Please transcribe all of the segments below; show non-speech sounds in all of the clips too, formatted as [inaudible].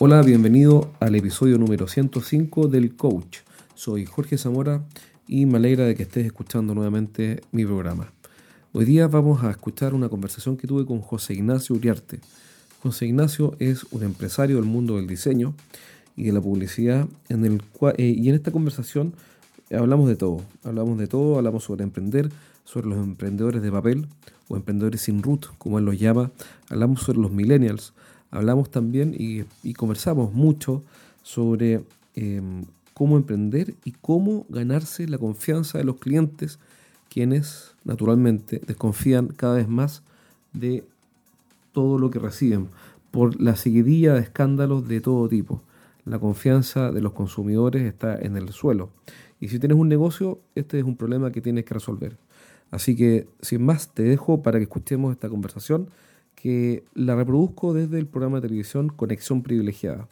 Hola, bienvenido al episodio número 105 del Coach. Soy Jorge Zamora y me alegra de que estés escuchando nuevamente mi programa. Hoy día vamos a escuchar una conversación que tuve con José Ignacio Uriarte. José Ignacio es un empresario del mundo del diseño y de la publicidad en eh, y en esta conversación hablamos de todo. Hablamos de todo, hablamos sobre emprender, sobre los emprendedores de papel o emprendedores sin root, como él los llama. Hablamos sobre los millennials, hablamos también y, conversamos mucho sobre em, cómo emprender y cómo ganarse la confianza de los clientes, quienes naturalmente desconfían cada vez más de todo lo que reciben por la seguidilla de escándalos de todo tipo. La confianza de los consumidores está en el suelo. Y si tienes un negocio, este es un problema que tienes que resolver. Así que, sin más, te dejo para que escuchemos esta conversación que la reproduzco desde el programa de televisión Conexión Privilegiada.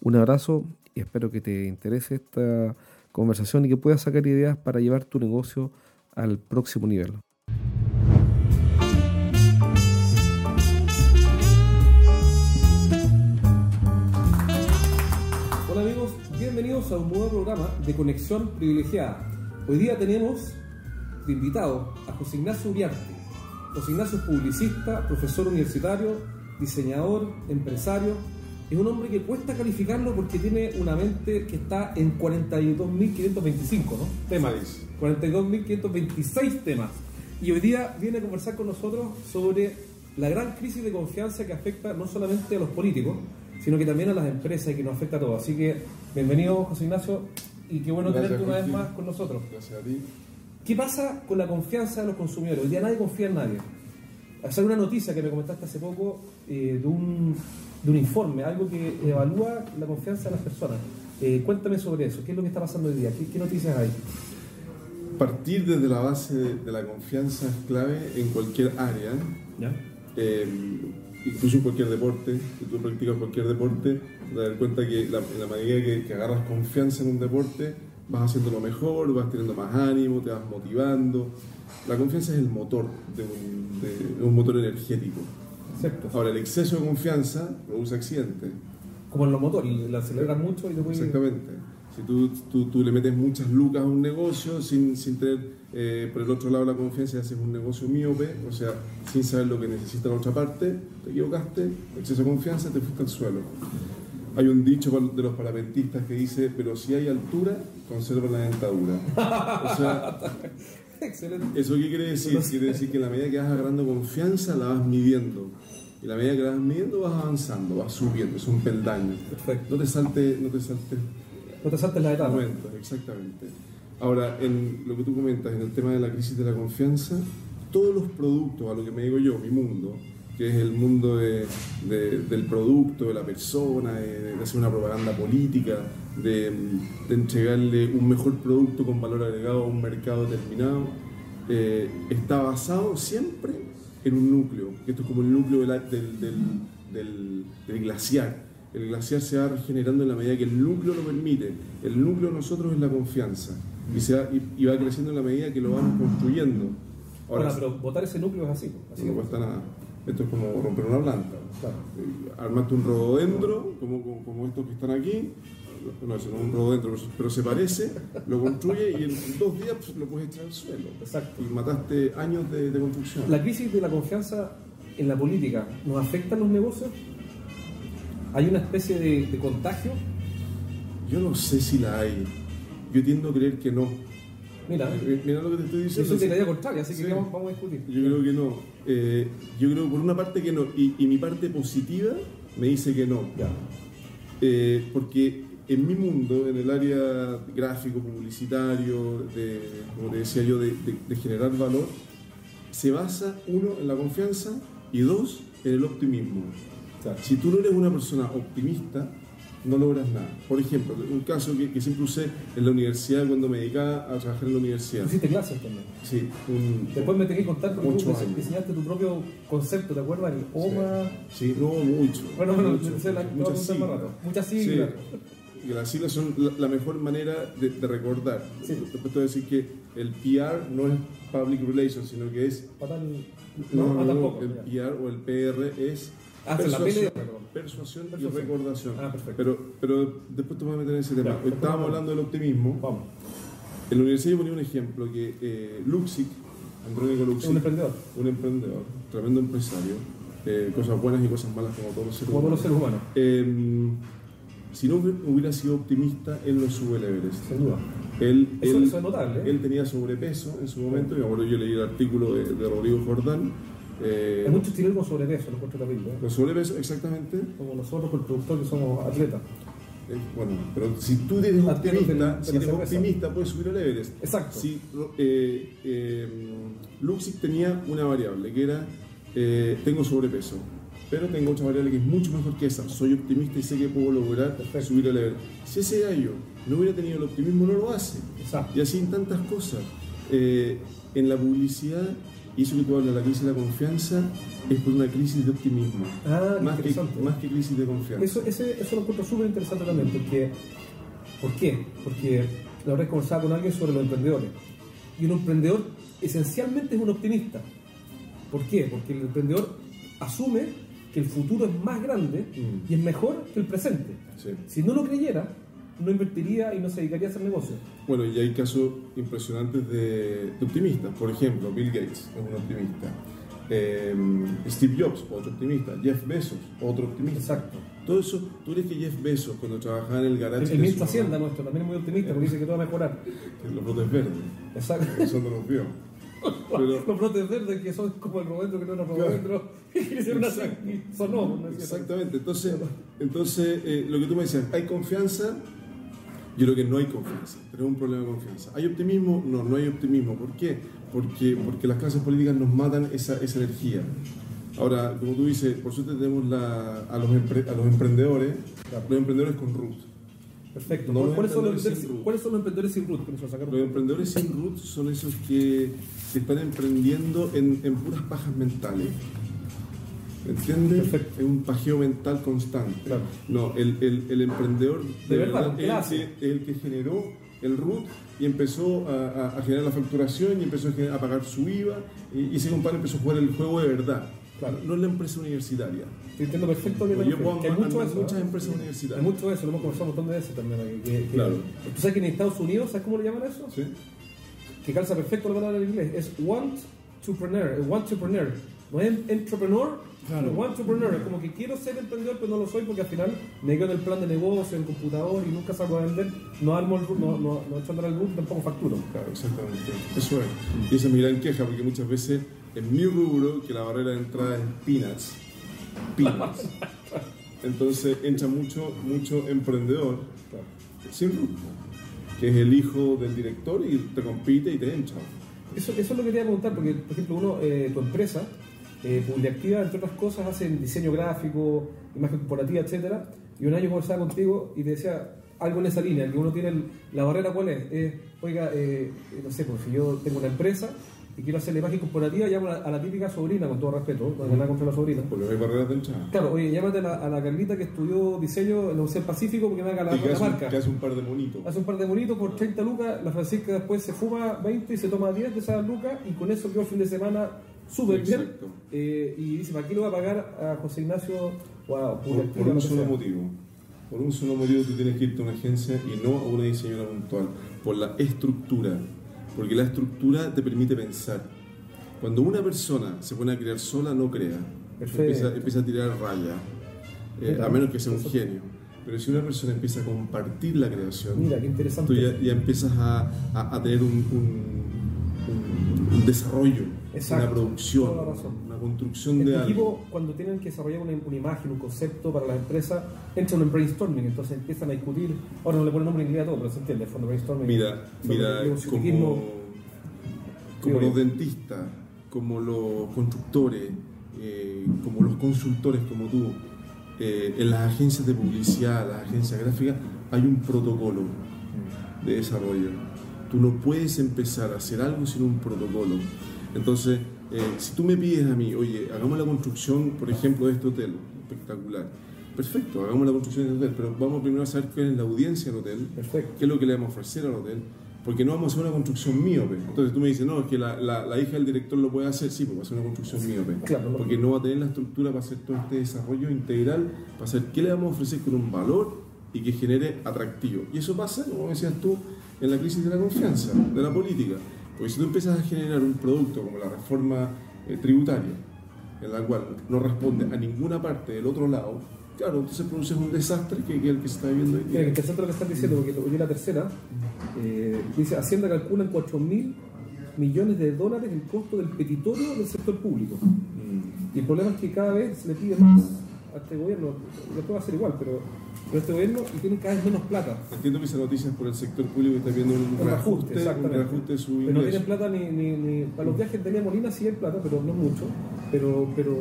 Un abrazo y espero que te interese esta conversación y que puedas sacar ideas para llevar tu negocio al próximo nivel. Hola amigos, bienvenidos a un nuevo programa de Conexión Privilegiada. Hoy día tenemos de invitado a José Ignacio Uriarte José Ignacio es publicista, profesor universitario, diseñador, empresario. Es un hombre que cuesta calificarlo porque tiene una mente que está en 42.525 ¿no? temas. 42.526 temas. Y hoy día viene a conversar con nosotros sobre la gran crisis de confianza que afecta no solamente a los políticos, sino que también a las empresas y que nos afecta a todos. Así que bienvenido José Ignacio y qué bueno tenerte una vez más con nosotros. Gracias a ti. ¿Qué pasa con la confianza de los consumidores? Hoy día nadie confía en nadie. Hacer una noticia que me comentaste hace poco eh, de, un, informe, algo que evalúa la confianza de las personas. Eh, cuéntame sobre eso, ¿qué es lo que está pasando hoy día? ¿Qué, noticias hay? Partir desde la base de, la confianza es clave en cualquier área. Eh, incluso en cualquier deporte, si tú practicas cualquier deporte, te das cuenta que en la medida que, que agarras confianza en un deporte, vas haciendo lo mejor, vas teniendo más ánimo, te vas motivando. La confianza es el motor de un, motor energético. Ahora, el exceso de confianza produce accidentes. Como en los motores, la aceleran mucho y te Exactamente. Si tú, tú, tú, le metes muchas lucas a un negocio sin, sin tener eh, por el otro lado la confianza y haces un negocio miope, o sea, sin saber lo que necesita la otra parte, te equivocaste, exceso de confianza, te fuiste al suelo. Hay un dicho de los parapentistas que dice, pero si hay altura, conserva la dentadura. O sea, [laughs] ¿eso qué quiere decir? Quiere decir que la medida que vas agarrando confianza, la vas midiendo. Y la medida que la vas midiendo, vas avanzando, vas subiendo, es un peldaño. Perfecto. No te saltes... No te saltes, no te saltes la etapa. exactamente. Ahora, en lo que tú comentas, en el tema de la crisis de la confianza, todos los productos, a lo que me digo yo, mi mundo, que es el mundo del producto, de la persona, de, hacer una propaganda política, de, entregarle un mejor producto con valor agregado a un mercado determinado, eh, está basado siempre en un núcleo, esto es como el núcleo del, glaciar. El glaciar se va regenerando en la medida que el núcleo lo permite. El núcleo de nosotros es la confianza y, se va, y, va creciendo en la medida que lo vamos construyendo. Ahora, pero votar ese núcleo es así. así no cuesta nada. Esto es como romper una planta. Armaste un rododendro, como, como, estos que están aquí. No, eso no es un rododendro, pero se parece, lo construye y en dos días pues, lo puedes echar al suelo. Exacto. Y mataste años de, construcción. ¿La crisis de la confianza en la política nos afecta a los negocios? ¿Hay una especie de, de contagio? Yo no sé si la hay. Yo tiendo a creer que no Mira, mira lo que te estoy diciendo. Eso la contraria, así que vamos, a discutir. Yo creo que no. Eh, yo creo por una parte que no. Y, mi parte positiva me dice que no. Eh, porque en mi mundo, en el área gráfico, publicitario, de, como te decía yo, de, generar valor, se basa, uno, en la confianza y dos, en el optimismo. si tú no eres una persona optimista, no logras nada. Por ejemplo, un caso que, siempre usé en la universidad cuando me dedicaba a trabajar en la universidad. ¿Hiciste clases también? Sí. Después me tenés que contar porque tú diseñaste tu propio concepto, ¿te acuerdas? El OMA. Sí, no, mucho. Bueno, bueno, mucho, la, muchas siglas. Muchas siglas. Las siglas son la, mejor manera de, recordar. Después te voy a decir que el PR no es Public Relations, sino que es... No, no, no, el PR o el PR es La persuasión, persuasión y recordación. Ah, perfecto. Pero, pero después te voy a meter en ese tema. Ya, Hoy estábamos vamos. hablando del optimismo. Vamos. En la universidad yo ponía un ejemplo que eh, Luxic, Andrónico Luxic, un emprendedor, un emprendedor, tremendo empresario, eh, cosas buenas y cosas malas como todos los seres como todos los seres humanos, Eh, si no hubiera sido optimista, él no sube el Everest. sin duda. Él, Eso, él- eso es notable. ¿eh? él tenía sobrepeso en su momento, y acuerdo yo leí el artículo de, de Rodrigo Jordán. Eh, Hay muchos chilenos con sobrepeso, lo encuentro terrible. ¿eh? con sobrepeso, exactamente. Como nosotros, con el productor, que somos atletas. Eh, bueno, pero si tú eres Atletas de la- optimista, de si eres optimista, puedes subir al Everest. Exacto. Si eh, eh, tenía una variable que era tengo sobrepeso, pero tengo otra variable que es mucho mejor que esa. Soy optimista y sé que puedo lograr Perfecto. subir al Everest. Si ese gallo no hubiera tenido el optimismo, no lo hace. Exacto. Y así en tantas cosas. En la publicidad, y eso que tú hablas, la crisis de la confianza, es por una crisis de optimismo. Ah, más, que, más que crisis de confianza. Eso, ese, eso lo encuentro súper interesante también, porque, ¿por qué? Porque la verdad conversaba con alguien sobre los emprendedores. Y un emprendedor esencialmente es un optimista. ¿Por qué? Porque el emprendedor asume que el futuro es más grande Mm. y es mejor que el presente. Sí. Si no lo creyera, no invertiría y no se dedicaría a hacer negocios. Bueno, y hay casos impresionantes de, de optimistas. Por ejemplo, Bill Gates es un optimista. Eh, Steve Jobs, otro optimista. Jeff Bezos, otro optimista. Exacto. Todo eso, tú crees que Jeff Bezos, cuando trabajaba en el garage El, de el ministro mamá, Hacienda nuestro también es muy optimista porque dice que todo va a mejorar. [laughs] que los brotes verdes, Exacto. eso no los vio. Pero, [laughs] Los brotes verdes que son como el rodentro que no [laughs] era así Exacto. y sonó. ¿no exactamente, entonces, entonces eh, lo que tú me decías, ¿hay confianza? Yo creo que no hay confianza, es un problema de confianza. ¿Hay optimismo? No, no hay optimismo. ¿Por qué? Porque, porque las clases políticas nos matan esa, esa energía. Ahora, como tú dices, por suerte tenemos la- a, los empre- a los emprendedores, los emprendedores con root. Perfecto. No ¿Cuáles, son los emprendedores emprendedores, sin root. ¿Cuáles son los emprendedores sin root? Los emprendedores sin root son esos que, que están emprendiendo en, en puras pajas mentales. ¿Entiendes? Perfecto. Es un pajeo mental constante. Claro. No, el, el, el emprendedor De verdad, es el que, el que generó el root y empezó a, a- a generar la facturación y empezó a, generar- a pagar su IVA y, y ese compadre empezó a jugar el juego de verdad. Claro. No es la empresa universitaria. Te entiendo perfecto que, Oye, que Juan, hay mucho de eso. muchas ¿eh? empresas Hay universitarias. mucho de eso, lo hemos conversado un montón de veces también. aquí, Que, que- Claro. ¿Tú sabes que en Estados Unidos, ¿sabes cómo le llaman eso? ¿Sí? Que calza perfecto la palabra en inglés. Es want to preneur, want to preneur. No es entrepreneur, Claro. no want to preneur. Es como que quiero ser emprendedor, pero no lo soy porque al final me quedo en el plan de negocio, en el computador y nunca salgo a vender. No armo el no, no, no echo a andar el root, tampoco facturo. Claro, exactamente. Eso es. Y esa es mi gran queja, porque muchas veces en mi rubro, que la barrera de entrada es peanuts, peanuts. [laughs] Entonces entra mucho, mucho emprendedor sin rubro, que es el hijo del director y te compite y te entra. Eso, eso es lo que quería preguntar, porque, por ejemplo, uno, eh, tu empresa, eh, Publiactiva, entre otras cosas, hacen diseño gráfico, imagen corporativa, etcétera. Y un año conversaba contigo y te decía algo en esa línea, que uno tiene el- la barrera, ¿cuál es? Es, oiga, eh, eh, no sé, pues si yo tengo una empresa y quiero hacer la imagen corporativa, llamo a la, a la típica sobrina, con todo respeto, no nada contra la sobrina. Porque hay barreras de entrada. Claro, oye, llámate a la, a la Carlita que estudió diseño en la Universidad Pacífico porque me haga la, Y que la hace, marca. que hace un par de monitos. Hace un par de bonitos por 30 lucas, la Francisca después se fuma 20 y se toma 10 de esas lucas y con eso quedó el fin de semana súper bien. Eh, y dice, ¿para qué le voy a pagar a José Ignacio o a Por, por lo un solo motivo. Por un solo motivo tú tienes que irte a una agencia y no a una diseñadora puntual. Por la estructura. Porque la estructura te permite pensar. Cuando una persona se pone a crear sola, no crea. Perfecto. Empieza, empieza a tirar raya. Eh, a menos que sea un genio. Pero si una persona empieza a compartir la creación, Mira, qué interesante. tú ya, ya empiezas a, a- a tener un, un- un- un desarrollo, Exacto, una producción, una construcción En de tu algo. equipo, cuando tienen que desarrollar una, una imagen, un concepto para la empresa, entran en brainstorming, entonces empiezan a discutir. Ahora no le ponen nombre en inglés a todo, pero se entiende, el fondo brainstorming. Mira, mira, el como, como los dentistas, como los constructores, eh, como los consultores como tú, eh, en las agencias de publicidad, las agencias gráficas, hay un protocolo de desarrollo. Tú no puedes empezar a hacer algo sin un protocolo. Entonces, eh, si tú me pides a mí, oye, hagamos la construcción, por ejemplo, de este hotel, espectacular. Perfecto, hagamos la construcción de este hotel, pero vamos primero a saber cuál es la audiencia del hotel, Perfecto. qué es lo que le vamos a ofrecer al hotel, Porque no vamos a hacer una construcción miope. Entonces tú me dices, no, es que la, la- la hija del director lo puede hacer, sí, porque va a ser una construcción miope. Claro, porque no va a tener la estructura para hacer todo este desarrollo integral, para hacer qué le vamos a ofrecer con un valor y que genere atractivo. Y eso pasa, como decías tú, en la crisis de la confianza, de la política. Porque si tú empiezas a generar un producto como la reforma eh, tributaria, en la cual no responde a ninguna parte del otro lado, claro, entonces produces un desastre que, que el que se está viviendo Mira, día. interesante lo que estás diciendo, porque hoy la tercera eh, dice, Hacienda calcula en 4 mil millones de dólares el costo del petitorio del sector público. Mm. Y el problema es que cada vez se le pide más a este gobierno, va a ser igual, pero, pero este gobierno y tiene cada vez menos plata. Entiendo que esa noticia es por el sector público que está viendo un, Un reajuste, un reajuste de su Pero no ingreso. tienen plata ni, ni, ni- para los viajes de Lía Molina sí hay plata, pero no mucho. Pero, pero,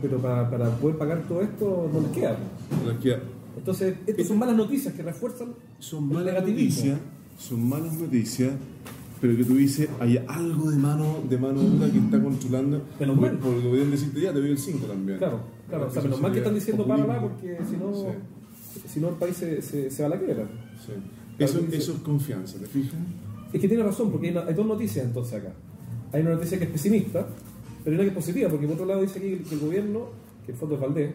pero para, para poder pagar todo esto no les queda. Les queda- Entonces, estas son malas noticias que refuerzan Son el malas noticias, son malas noticias, pero que tú dices, hay algo de mano de mano dura que está controlando. Menos mal. Porque podrían decirte, ya te doy el 5 también. Claro, claro. O sea, menos mal que están diciendo párala porque si no, si no el país se, se, se va a la quiebra. Sí. Eso, dice- eso es confianza, ¿te fijas? Es que tiene razón, porque hay, una- hay dos noticias entonces acá. Hay una noticia que es pesimista, pero hay una que es positiva, porque por otro lado dice aquí que el gobierno, que el fondo es Valdés,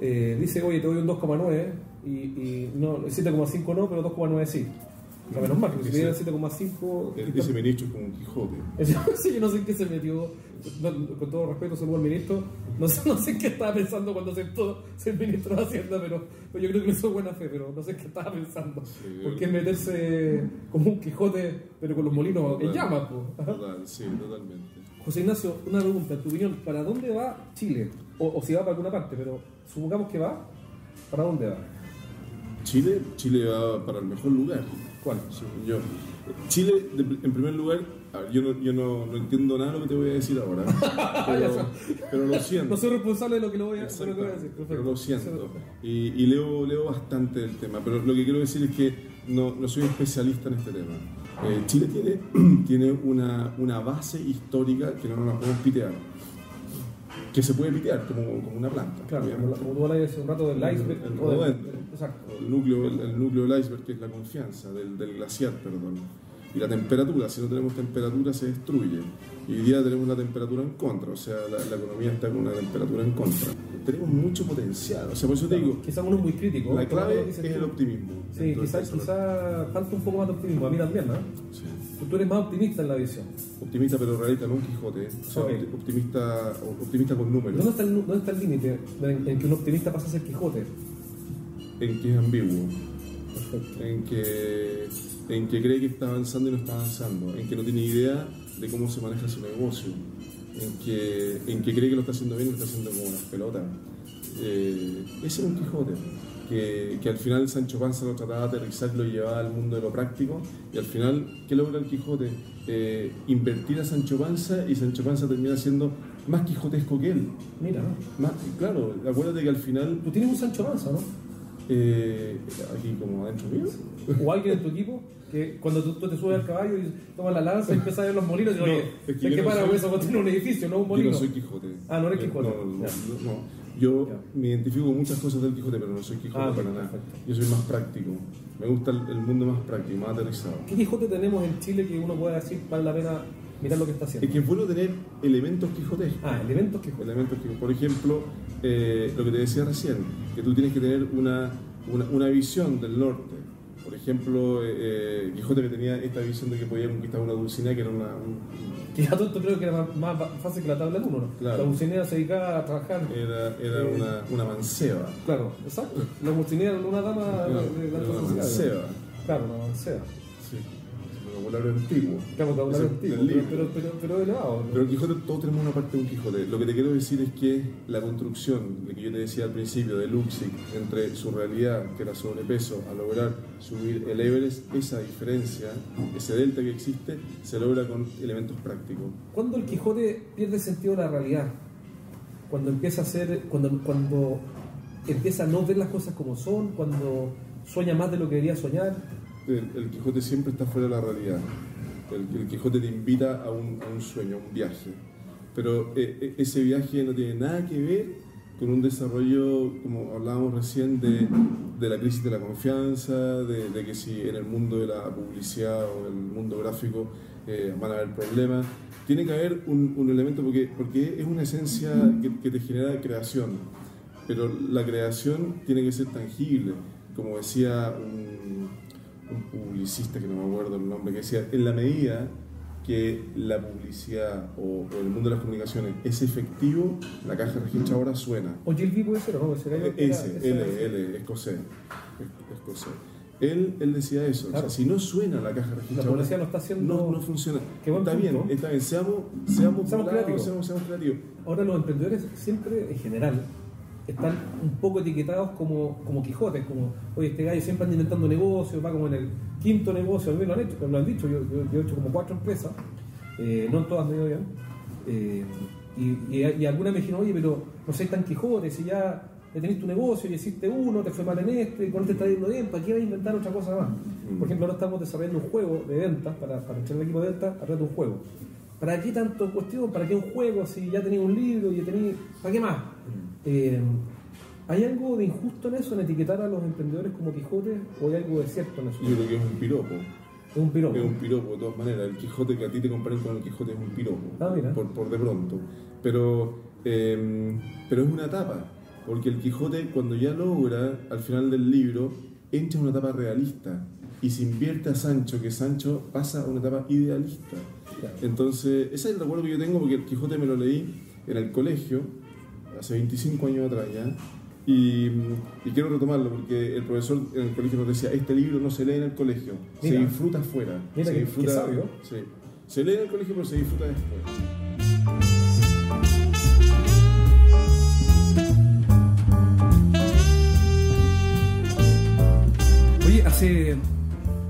eh, dice, oye, te doy un 2,9 y, y no, el 7,5 no, pero 2,9 sí. Menos mal, porque si dieran 7,5... El- Ese ministro es como un Quijote. [laughs] Sí, yo no sé en qué se metió, no, con todo respeto, saludo al ministro, no sé, no sé en qué estaba pensando cuando aceptó ser ministro de Hacienda, pero, pero yo creo que hizo de buena fe, pero no sé en qué estaba pensando. Sí, ¿Por qué meterse como un Quijote, pero con los molinos en llamas? Total, sí, totalmente. José Ignacio, una pregunta, en tu opinión, ¿para dónde va Chile? O, o si va para alguna parte, pero supongamos que va, ¿para dónde va? Chile, Chile va para el mejor lugar. ¿Cuál? yo. Chile, de- en primer lugar, ver, yo, no, yo no, no entiendo nada de lo que te voy a decir ahora, [laughs] pero, pero lo siento. No soy responsable de lo que, lo voy a, de lo que voy a decir. pero Perfecto. lo siento. Y, y leo, leo bastante del tema, pero lo que quiero decir es que no, no soy especialista en este tema. Eh, Chile tiene, [clears throat] tiene una, una base histórica que no nos la podemos pitear, que se puede pitear como, como una planta. Claro, como, como tú hablas hace un rato del iceberg. El o del- rodente. exacto. El núcleo, el, el núcleo del iceberg, que es la confianza, del, del glaciar, perdón. Y la temperatura, si no tenemos temperatura se destruye. Y hoy día tenemos una temperatura en contra, o sea, la, la economía está con una temperatura en contra. Tenemos mucho potencial, o sea, por eso te digo, Quizás uno es muy crítico. la clave es el optimismo. Sí, quizás quizá falta un poco más de optimismo. A mí también, ¿no? sí. Tú eres más optimista en la visión. Optimista pero realista, no un Quijote. O sea, optimista, optimista con números, ¿Dónde está el, dónde está el límite en, en que un optimista pasa a ser Quijote? en que es ambiguo. Perfecto. en que, en que cree que está avanzando y no está avanzando, en que no tiene idea de cómo se maneja su negocio, en que, en que cree que lo está haciendo bien y lo está haciendo como unas pelotas. Eh, ese es un Quijote, que, que al final Sancho Panza lo trataba de aterrizar, lo llevaba al mundo de lo práctico, y al final, ¿qué logra el Quijote? Eh, invertir a Sancho Panza y Sancho Panza termina siendo más quijotesco que él. Mira, Más, claro, acuérdate que al final, tú tienes un Sancho Manza, ¿no? eh, aquí como adentro mío, O alguien en tu equipo que cuando tú, tú te subes al caballo y tomas la lanza y empiezas a ver los molinos y No, oye, es que yo para eso tiene un edificio, no un Yo molino. no soy Quijote. Ah, no eres Quijote. No, no, no. Yo me identifico con muchas cosas del Quijote, pero no soy Quijote Ah, para nada. perfecto. Yo soy más práctico. Me gusta el, el mundo más práctico, más aterrizado. ¿Qué Quijote tenemos en Chile que uno pueda decir vale la pena mirar lo que está haciendo? Es que es bueno tener elementos quijotescos. Ah, elementos Quijote. Elementos por ejemplo, eh, lo que te decía recién, que tú tienes que tener una, una, una visión del norte. Por ejemplo, eh, eh, Quijote que tenía esta visión de que podía conquistar una Dulcinea, que era una, un- Que tú, tú creo que era más, más fácil que la tabla del 1, ¿no? Claro. La Dulcinea se dedicaba a trabajar. era, era Eh, una, una manceba. Claro, exacto. La Dulcinea era una dama de, de la era una manceba. Claro, una manceba. Vocabulario antiguo. Claro, vocabulario antiguo, pero, pero, pero, pero elevado. ¿no? Pero el Quijote, todos tenemos una parte de un Quijote. Lo que te quiero decir es que la construcción, de que yo te decía al principio, de Luxic, entre su realidad, que era sobrepeso, a lograr subir el Everest, esa diferencia, ese delta que existe, se logra con elementos prácticos. ¿Cuándo el Quijote pierde sentido de la realidad? Cuando empieza a ser, cuando, cuando empieza a no ver las cosas como son, cuando sueña más de lo que debería soñar. El, Quijote siempre está fuera de la realidad. El, Quijote te invita a un, sueño, a un viaje. Pero eh, eh, ese viaje no tiene nada que ver con un desarrollo, como hablábamos recién, de, de la crisis de la confianza, de, que si en el mundo de la publicidad o el mundo gráfico eh, van a haber problemas. Tiene que haber un, elemento, porque, porque es una esencia que, que, te genera creación, pero la creación tiene que ser tangible. Como decía un, un publicista, que no me acuerdo el nombre, que decía, en la medida que la publicidad o, el mundo de las comunicaciones es efectivo, la caja registradora suena. ¿O Gilby puede ser o no? ¿Será ese, L, L, escocés. escocés. Él, él decía eso, claro. o sea, si no suena la caja registradora, la publicidad no está haciendo... No, no funciona. Qué está bien, está bien, seamos, seamos, Seamos creativos. Seamos, seamos creativos. Ahora los emprendedores siempre, en general, están un poco etiquetados como, como Quijotes, como, oye, este gallo siempre anda inventando negocios, va como en el quinto negocio, a mí lo han hecho, lo han dicho, yo, yo, yo he hecho como cuatro empresas, eh, no todas me bien, eh, y, y, y, algunas me dijeron, oye, pero no sé tan Quijote, si ya, ya tenés tu negocio y hiciste uno, te fue mal en este, con este está yendo bien, ¿para qué vas a inventar otra cosa más? Por ejemplo, ahora estamos desarrollando un juego de ventas, para, para echar el equipo de ventas, a través de un juego. ¿Para qué tanto cuestión? ¿Para qué un juego si ya tenía un libro y ya tenía... ¿Para qué más? Eh, ¿Hay algo de injusto en eso, en etiquetar a los emprendedores como Quijote, o hay algo de cierto en eso? Yo creo que es un piropo. Es un piropo. Es un piropo, de todas maneras. El Quijote que a ti te comparen con el Quijote es un piropo. Ah, mira. Por, por de pronto. Pero, eh, pero es una etapa. Porque el Quijote, cuando ya logra, al final del libro, entra en una etapa realista. Y se invierte a Sancho, que Sancho pasa a una etapa idealista. Claro. Entonces, ese es el recuerdo que yo tengo, porque el Quijote me lo leí en el colegio, hace 25 años atrás ya. Y, y, quiero retomarlo porque el profesor en el colegio nos decía, este libro no se lee en el colegio, Mira. se disfruta afuera. Mira se que- disfruta, que sabio. Sí. Se lee en el colegio pero se disfruta después. Oye, hace,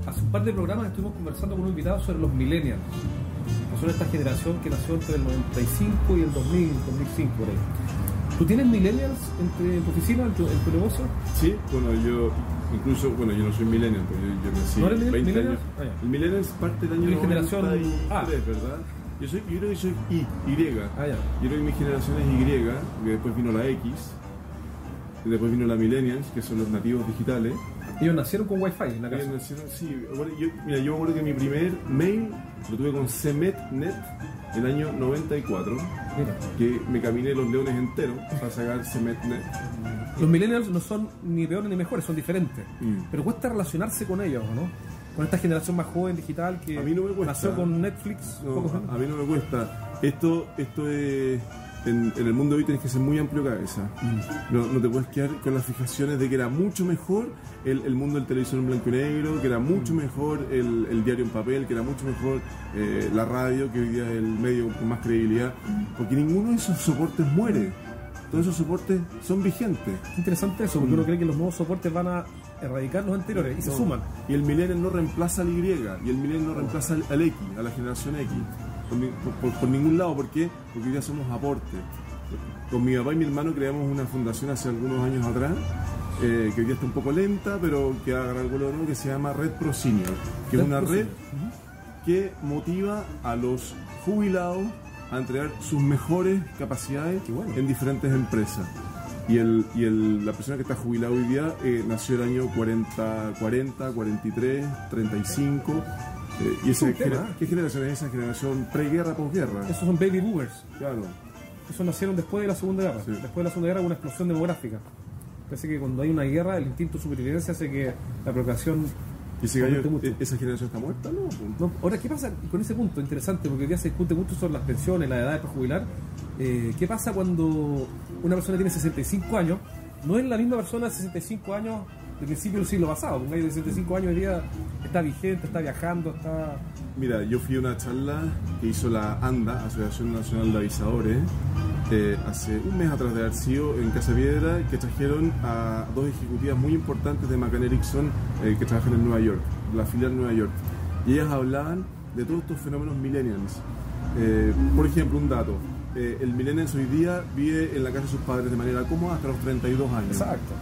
hace un par de programas estuvimos conversando con un invitado sobre los millennials, son esta generación que nació entre el 95 y el 2000, 2005 por ahí. ¿Tú tienes millennials entre tu oficina, en tu, en tu negocio? Sí, bueno, yo incluso, bueno, yo no soy millennial, porque yo, yo nací ¿No eres 20 millennial? años. Ah, ya. El millennial es parte del año Eres generación 93, A. ¿verdad? Yo, soy, yo creo que soy Y, Y. Ah, ya. Yo creo que mi generación es Y, que después vino la X, y después vino la Millennials, que son los nativos digitales. Ellos nacieron con Wi-Fi en la casa. Ellos nacieron- sí, bueno, yo, mira, yo me acuerdo que mi primer mail lo tuve con CMETNet el año 94, Mira. que me caminé los leones enteros para sacar CMETNet. Los millennials no son ni peores ni mejores, son diferentes. Mm. Pero cuesta relacionarse con ellos, ¿o ¿no? Con esta generación más joven digital que A mí no me cuesta. nació con Netflix. No, a mí no me cuesta. Esto, esto es. En, en el mundo de hoy tienes que ser muy amplio cabeza. No, no te puedes quedar con las fijaciones de que era mucho mejor el, el mundo del televisor en blanco y negro, que era mucho mejor el, el diario en papel, que era mucho mejor eh, la radio, que hoy día es el medio con más credibilidad. Porque ninguno de esos soportes muere. Todos esos soportes son vigentes. Es interesante eso, porque uno cree que los nuevos soportes van a erradicar los anteriores y se suman. Y el millennial no reemplaza al Y, y el millennial no reemplaza al, al X, a la generación X. Por, ni- por- por- por ningún lado, ¿por qué? Porque hoy ya somos aporte. Con mi papá y mi hermano creamos una fundación hace algunos años atrás, eh, que hoy día está un poco lenta, pero que va a agarrar vuelo de nuevo, que se llama Red Pro Senior, que es una Pro red que motiva a los jubilados a entregar sus mejores capacidades bueno. en diferentes empresas. Y, el, y el- la persona que está jubilada hoy día eh, nació el año 40, 40, 43, 35. Eh, y genera- ¿Qué generación es esa? Generación preguerra, posguerra. Esos son baby boomers. Claro. Esos nacieron después de la Segunda Guerra. Sí. Después de la Segunda Guerra hubo una explosión demográfica. Parece que cuando hay una guerra, el instinto de supervivencia hace que la procreación. ¿Y ese gallo, mucho. eh, esa generación está muerta? No. No, ahora, ¿qué pasa con ese punto? Interesante, porque hoy día se discute mucho sobre las pensiones, la edad para jubilar. Eh, ¿Qué pasa cuando una persona tiene 65 años? No es la misma persona de 65 años del principio del siglo pasado. Un gallo de 65 años hoy día está vigente, está viajando, está. Mira, yo fui a una charla que hizo la ANDA, Asociación Nacional de Avisadores, eh, hace un mes atrás de haber sido en Casa Piedra, que trajeron a dos ejecutivas muy importantes de McCann Erickson eh, que trabajan en Nueva York, la filial Nueva York. Y ellas hablaban de todos estos fenómenos millennials. Eh, por ejemplo, un dato. eh, el millennials hoy día vive en la casa de sus padres de manera cómoda hasta los 32 años. Exacto.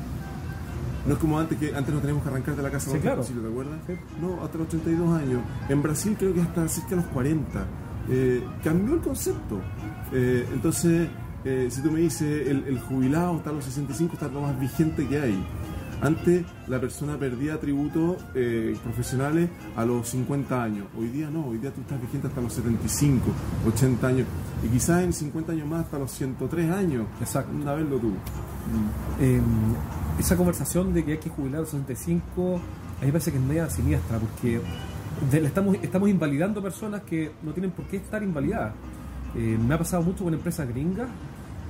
No es como antes que antes nos teníamos que arrancar de la casa Sí, claro. posible, ¿te acuerdas? Sí. No, hasta los 32 años. En Brasil creo que hasta cerca de los 40. Eh, cambió el concepto. Eh, entonces, eh, si tú me dices el, el jubilado está a los 65, está lo más vigente que hay. Antes la persona perdía atributos eh, profesionales a los 50 años. Hoy día no, hoy día tú estás vigente hasta los 75, 80 años. Y quizás en 50 años más hasta los 103 años. Exacto. Anda a verlo tú. Eh, esa conversación de que hay que jubilar a los 65, a mí me parece que es media siniestra, porque estamos, estamos invalidando personas que no tienen por qué estar invalidadas. Eh, me ha pasado mucho con empresas gringas,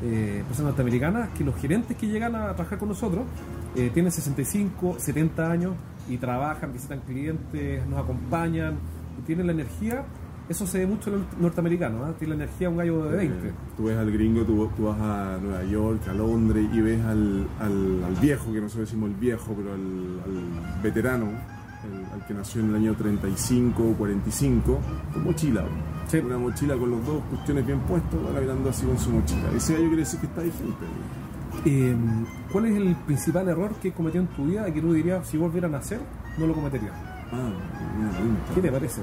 eh, empresas norteamericanas, que los gerentes que llegan a trabajar con nosotros eh, tienen 65, 70 años y trabajan, visitan clientes, nos acompañan y tienen la energía. Eso se ve mucho en el norteamericano, ¿ah? tiene la energía de un gallo de 20. Eh, tú ves al gringo, tú, tú vas a Nueva York, a Londres y ves al, al, al viejo, que nosotros decimos el viejo, pero al, al veterano, el- al que nació en el año 35 o 45, con mochila. Sí. Una mochila con los dos cuestiones bien puestos, caminando así con su mochila. Ese gallo quiere decir que está vigente. Eh, ¿Cuál es el principal error que cometió en tu vida y que tú dirías, si volviera a nacer, no lo cometería? Ah. ¿Qué te parece?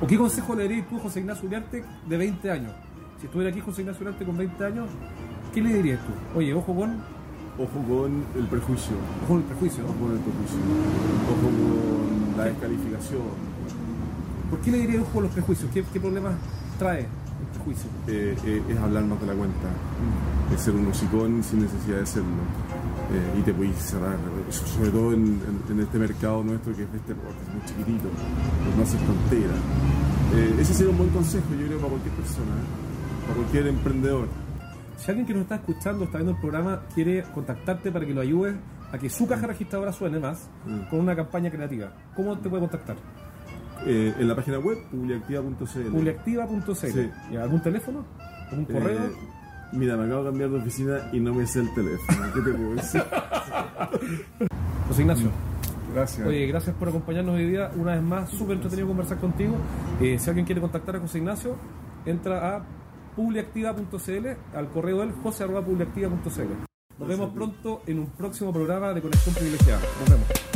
¿O qué consejo le dirías tú a José Ignacio Uriarte de 20 años? Si estuviera aquí José Ignacio Uriarte con 20 años, ¿qué le dirías tú? Oye, ojo con, Ojo con el prejuicio. ojo con el prejuicio. Ojo con el prejuicio. Ojo con la descalificación. ¿Por qué le dirías ojo con los prejuicios? ¿Qué, qué problemas trae prejuicio? eh, eh, es hablar más de la cuenta, es ser un hocicón sin necesidad de serlo. Eh, y te puedes cerrar, so- sobre todo en, en- en este mercado nuestro que es este porque es muy chiquitito, pues no haces tonteras. Eh, ese sería un buen consejo, yo creo, para cualquier persona, para cualquier emprendedor. Si alguien que nos está escuchando, está viendo el programa, quiere contactarte para que lo ayudes a que su caja registradora suene más Mm. con una campaña creativa, ¿cómo te puede contactar? Eh, en la página web, publiactiva.cl. Publiactiva.cl. Sí. ¿Y ¿Algún teléfono? ¿Algún correo? Eh, mira, me acabo de cambiar de oficina y no me sé el teléfono. ¿Qué te puedo decir? [laughs] José Ignacio. Gracias. Oye, gracias por acompañarnos hoy día. Una vez más, súper entretenido conversar contigo. Eh, si alguien quiere contactar a José Ignacio, entra a publiactiva.cl, al correo del jose.publiactiva.cl. Nos vemos pronto en un próximo programa de Conexión Privilegiada. Nos vemos.